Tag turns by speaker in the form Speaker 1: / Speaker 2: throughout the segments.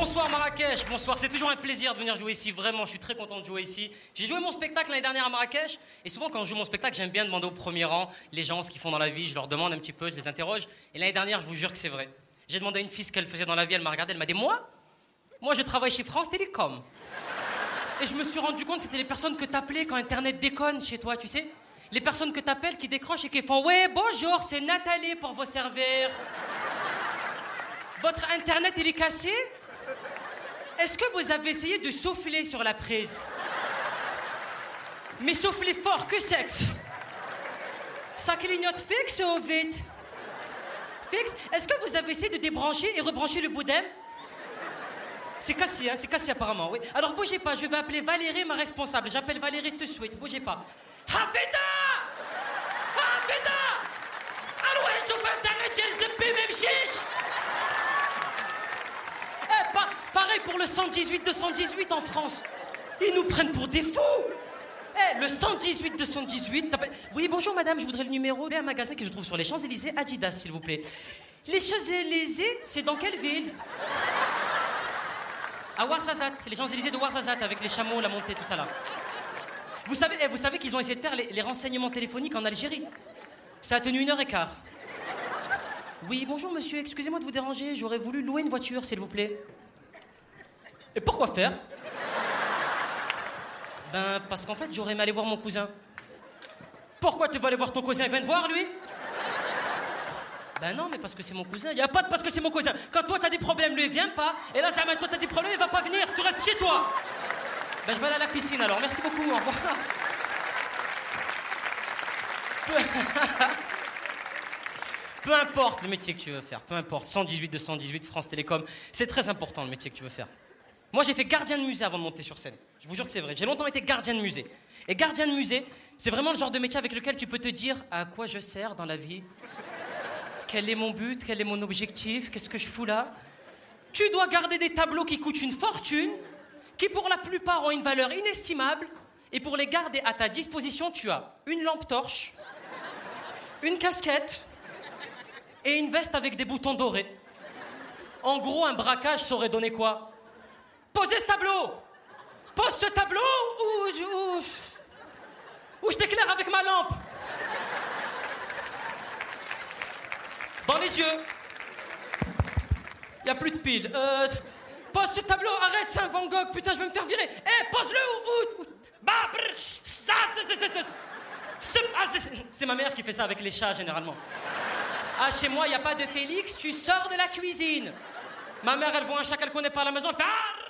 Speaker 1: Bonsoir Marrakech, bonsoir, c'est toujours un plaisir de venir jouer ici, vraiment, je suis très content de jouer ici. J'ai joué mon spectacle l'année dernière à Marrakech, et souvent quand je joue mon spectacle, j'aime bien demander au premier rang les gens ce qu'ils font dans la vie, je leur demande un petit peu, je les interroge, et l'année dernière, je vous jure que c'est vrai. J'ai demandé à une fille ce qu'elle faisait dans la vie, elle m'a regardé, elle m'a dit Moi? Moi je travaille chez France Télécom. Et je me suis rendu compte que c'était les personnes que t'appelais quand Internet déconne chez toi, tu sais Les personnes que t'appelles qui décrochent et qui font Ouais, bonjour, c'est Nathalie pour vos serveurs. Votre Internet, il est cassé? Est-ce que vous avez essayé de souffler sur la prise? Mais souffler fort, que sec Ça clignote fixe ou vite? Fixe. Est-ce que vous avez essayé de débrancher et rebrancher le boudin? C'est cassé, hein, c'est cassé apparemment, oui. Alors bougez pas, je vais appeler Valérie, ma responsable. J'appelle Valérie tout de suite, bougez pas. Hafida! Hafida! Alloué, je le même chiche Eh, pas, Pour le 118-218 en France. Ils nous prennent pour des fous. Eh, le 118-218. Oui, bonjour madame, je voudrais le numéro d'un magasin que je trouve sur les Champs-Élysées, Adidas, s'il vous plaît. Les Champs-Élysées, c'est dans quelle ville? À Ouarzazate, les Champs-Élysées de Ouarzazate, avec les chameaux, la montée, tout ça là. Vous savez, eh, vous savez qu'ils ont essayé de faire les renseignements téléphoniques en Algérie. Ça a tenu une heure et quart. Oui, bonjour monsieur, excusez-moi de vous déranger, j'aurais voulu louer une voiture, s'il vous plaît. Et pourquoi faire? Ben, parce qu'en fait, j'aurais aimé aller voir mon cousin. Pourquoi tu vas aller voir ton cousin? Il vient te voir, lui? Ben non, mais parce que c'est mon cousin. Il n'y a pas de parce que c'est mon cousin. Quand toi, t'as des problèmes, lui, il vient pas. Et là, ça toi, t'as des problèmes, il va pas venir. Tu restes chez toi. Ben, je vais aller à la piscine, alors. Merci beaucoup, au revoir. Peu importe le métier que tu veux faire, peu importe. 118 218, France Télécom, c'est très important le métier que tu veux faire. Moi, j'ai fait gardien de musée avant de monter sur scène. Je vous jure que c'est vrai. J'ai longtemps été gardien de musée. Et gardien de musée, c'est vraiment le genre de métier avec lequel tu peux te dire à quoi je sers dans la vie? Quel est mon but? Quel est mon objectif? Qu'est-ce que je fous là? Tu dois garder des tableaux qui coûtent une fortune, qui pour la plupart ont une valeur inestimable. Et pour les garder à ta disposition, tu as une lampe torche, une casquette et une veste avec des boutons dorés. En gros, un braquage saurait donner quoi? Posez ce tableau Pose ce tableau ou, ou, je t'éclaire avec ma lampe Dans les yeux. Il n'y a plus de piles. Euh, pose ce tableau, arrête, un Van Gogh, putain, je vais me faire virer. Eh, pose-le ou. Bah, ça, c'est ma mère qui fait ça avec les chats généralement. Ah, chez moi, il n'y a pas de Félix, tu sors de la cuisine. Ma mère, elle voit un chat qu'elle connaît pas à la maison, elle fait ah,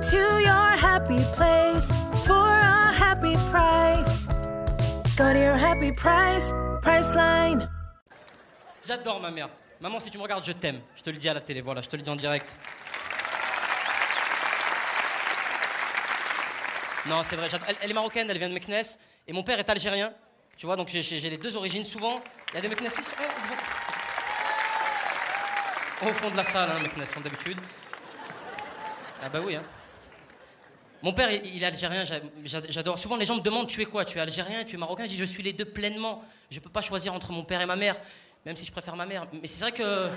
Speaker 2: To your happy place for a happy price. Go to your happy price, Priceline.
Speaker 1: J'adore ma mère. Maman, si tu me regardes, je t'aime. Je te le dis à la télé, voilà, je te le dis en direct. Non, c'est vrai, elle, est marocaine, elle vient de Meknes, et mon père est algérien. Tu vois, donc j'ai les deux origines. Souvent, il y a des Meknes au fond de la salle, hein, Meknes, comme d'habitude. Ah bah oui, hein. Mon père, il il est algérien, j'a- j'a- j'adore. Souvent, les gens me demandent Tu es quoi? Tu es algérien Tu es marocain? Je dis Je suis les deux pleinement. Je peux pas choisir entre mon père et ma mère, même si je préfère ma mère. Mais c'est vrai que.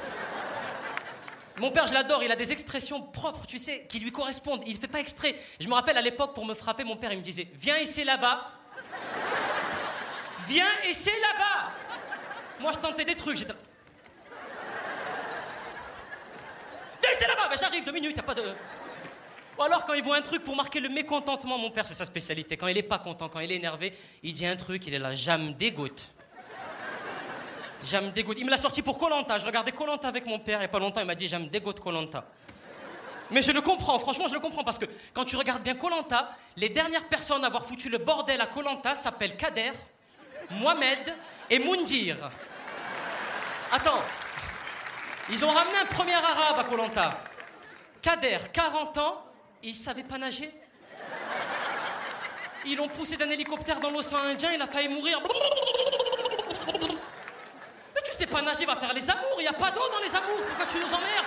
Speaker 1: Mon père, je l'adore, il a des expressions propres, tu sais, qui lui correspondent. Il fait pas exprès. Je me rappelle à l'époque, pour me frapper, mon père, il me disait Viens c'est là-bas. Viens c'est là-bas. Moi, je tentais des trucs, j'étais. Viens c'est là-bas. Ben, j'arrive, deux minutes, y a pas de. Ou alors, quand il voit un truc pour marquer le mécontentement, mon père, c'est sa spécialité. Quand il est pas content, quand il est énervé, il dit un truc, il est là, j'aime dégoûte. J'aime dégoûte. Il me l'a sorti pour Colanta. Je regardais Colanta avec mon père il y a pas longtemps, il m'a dit j'aime dégoûte Colanta. Mais je le comprends, franchement, je le comprends parce que quand tu regardes bien Colanta, les dernières personnes à avoir foutu le bordel à Colanta s'appellent Kader, Mohamed et Moundir. Attends, ils ont ramené un premier arabe à Colanta. Kader, 40 ans, il savait pas nager. Ils l'ont poussé d'un hélicoptère dans l'océan Indien, il a failli mourir. Mais tu sais pas nager, va faire les amours, il n'y a pas d'eau dans les amours, pourquoi tu nous emmerdes?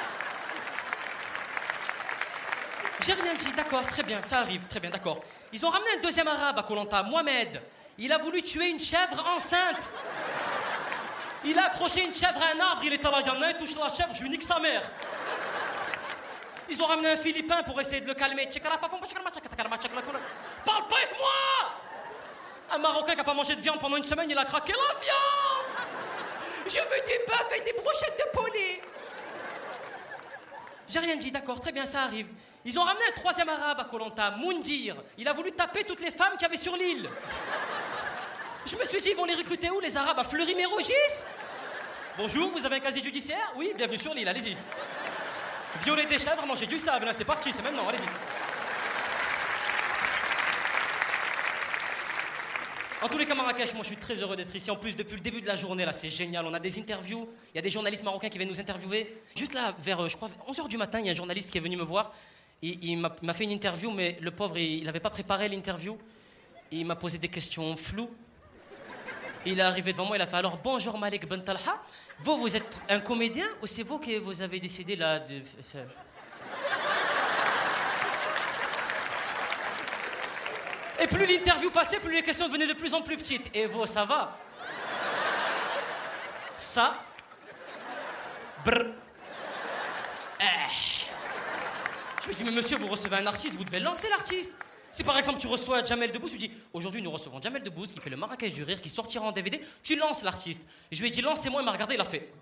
Speaker 1: J'ai rien dit, d'accord, très bien, ça arrive, très bien, d'accord. Ils ont ramené un deuxième arabe à Colanta, Mohamed. Il a voulu tuer une chèvre enceinte. Il a accroché une chèvre à un arbre, il était là, il en touche la chèvre, je lui nique sa mère. Ils ont ramené un Philippin pour essayer de le calmer. Parle pas avec moi Un Marocain qui a pas mangé de viande pendant une semaine, il a craqué la viande Je veux des bœufs et des brochettes de poulet J'ai rien dit, d'accord, très bien, ça arrive. Ils ont ramené un troisième arabe à Kolanta, Moundir. Il a voulu taper toutes les femmes qu'il y avait sur l'île. Je me suis dit, ils vont les recruter où, les arabes? À Fleury-Mérogis? Bonjour, vous avez un casier judiciaire? Oui, bienvenue sur l'île, allez-y. Violer des chèvres, manger du sable, c'est parti, c'est maintenant, allez-y. En tous les cas, Marrakech, moi je suis très heureux d'être ici. En plus, depuis le début de la journée, là, c'est génial. On a des interviews. Il y a des journalistes marocains qui viennent nous interviewer. Juste là, vers, euh, je crois, 11h du matin, il y a un journaliste qui est venu me voir. Il m'a fait une interview, mais le pauvre, il n'avait pas préparé l'interview. Il m'a posé des questions floues. Il est arrivé devant moi, il a fait alors bonjour Malik Ben Talha. Vous, vous êtes un comédien ou c'est vous que vous avez décidé là de faire? Et plus l'interview passait, plus les questions devenaient de plus en plus petites. Et vous, ça va? Ça? Brr. Eh. Je me dis, mais monsieur, vous recevez un artiste, vous devez lancer l'artiste. Si par exemple tu reçois Jamel Debbouze, tu dis aujourd'hui nous recevons Jamel Debbouze qui fait le Marrakech du rire, qui sortira en DVD, tu lances l'artiste. Je lui ai dit lancez-moi, il m'a regardé, il a fait